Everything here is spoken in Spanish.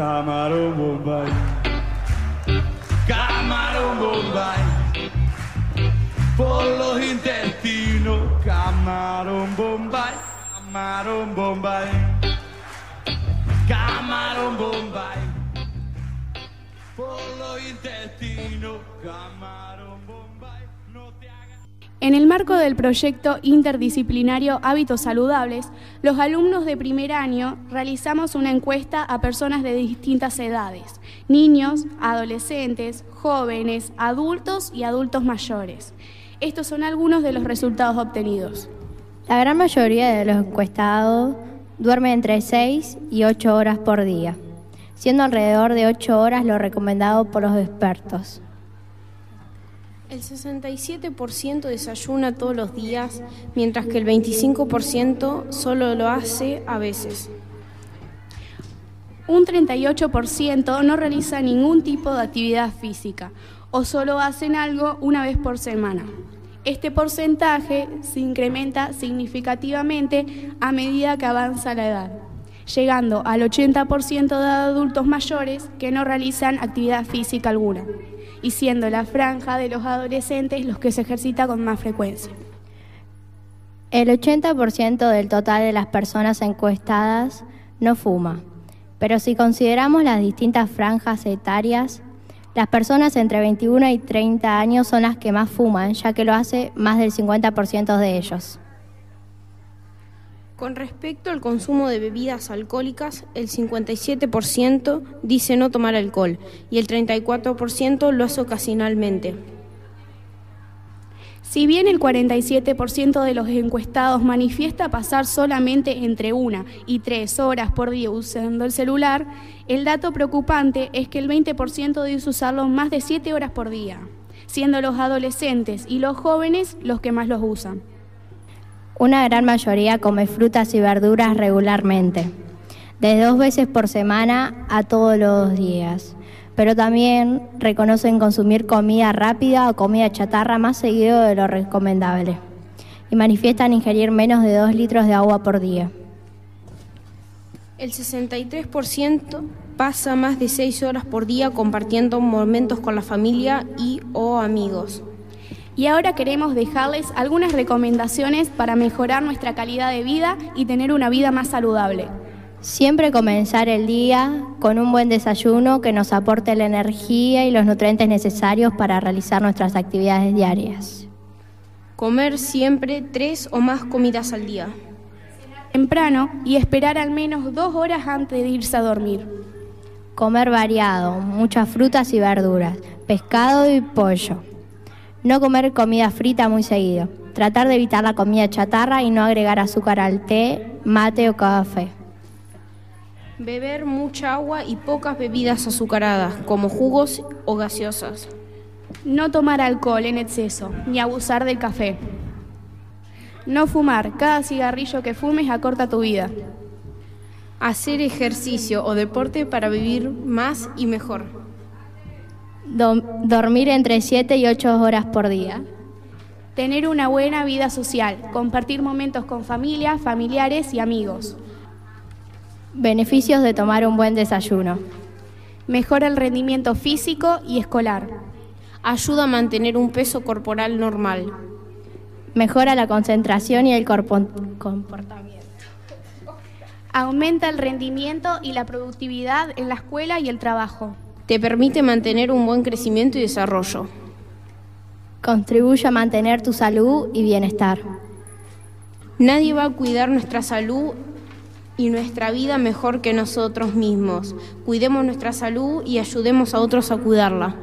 Camarão Bombay. Camarão Bombay. Pollo intestino. Camarão Bombay. Camarão Bombay. Camarão Bombay. Pollo intestino. Camarão Bombay. En el marco del proyecto interdisciplinario Hábitos Saludables, los alumnos de primer año realizamos una encuesta a personas de distintas edades, niños, adolescentes, jóvenes, adultos y adultos mayores. Estos son algunos de los resultados obtenidos. La gran mayoría de los encuestados duerme entre 6 y 8 horas por día, siendo alrededor de 8 horas lo recomendado por los expertos. El 67% desayuna todos los días, mientras que el 25% solo lo hace a veces. Un 38% no realiza ningún tipo de actividad física o solo hacen algo una vez por semana. Este porcentaje se incrementa significativamente a medida que avanza la edad, llegando al 80% de adultos mayores que no realizan actividad física alguna, y siendo la franja de los adolescentes los que se ejercita con más frecuencia. El 80% del total de las personas encuestadas no fuma, pero si consideramos las distintas franjas etarias, las personas entre 21 y 30 años son las que más fuman, ya que lo hace más del 50% de ellos. Con respecto al consumo de bebidas alcohólicas, el 57% dice no tomar alcohol y el 34% lo hace ocasionalmente. Si bien el 47% de los encuestados manifiesta pasar solamente entre una y tres horas por día usando el celular, el dato preocupante es que el 20% dice usarlo más de 7 horas por día, siendo los adolescentes y los jóvenes los que más los usan. Una gran mayoría come frutas y verduras regularmente, de dos veces por semana a todos los días pero también reconocen consumir comida rápida o comida chatarra más seguido de lo recomendable y manifiestan ingerir menos de 2 litros de agua por día. El 63% pasa más de 6 horas por día compartiendo momentos con la familia y o amigos. Y ahora queremos dejarles algunas recomendaciones para mejorar nuestra calidad de vida y tener una vida más saludable. Siempre comenzar el día con un buen desayuno que nos aporte la energía y los nutrientes necesarios para realizar nuestras actividades diarias. Comer siempre tres o más comidas al día. Temprano y esperar al menos dos horas antes de irse a dormir. Comer variado, muchas frutas y verduras, pescado y pollo. No comer comida frita muy seguido. Tratar de evitar la comida chatarra y no agregar azúcar al té, mate o café. Beber mucha agua y pocas bebidas azucaradas, como jugos o gaseosas. No tomar alcohol en exceso, ni abusar del café. No fumar, cada cigarrillo que fumes acorta tu vida. Hacer ejercicio o deporte para vivir más y mejor. Dormir entre 7 y 8 horas por día. Tener una buena vida social, compartir momentos con familia, familiares y amigos. Beneficios de tomar un buen desayuno. Mejora el rendimiento físico y escolar. Ayuda a mantener un peso corporal normal. Mejora la concentración y el comportamiento. Aumenta el rendimiento y la productividad en la escuela y el trabajo. Te permite mantener un buen crecimiento y desarrollo. Contribuye a mantener tu salud y bienestar. Nadie va a cuidar nuestra salud y nuestra vida mejor que nosotros mismos. Cuidemos nuestra salud y ayudemos a otros a cuidarla.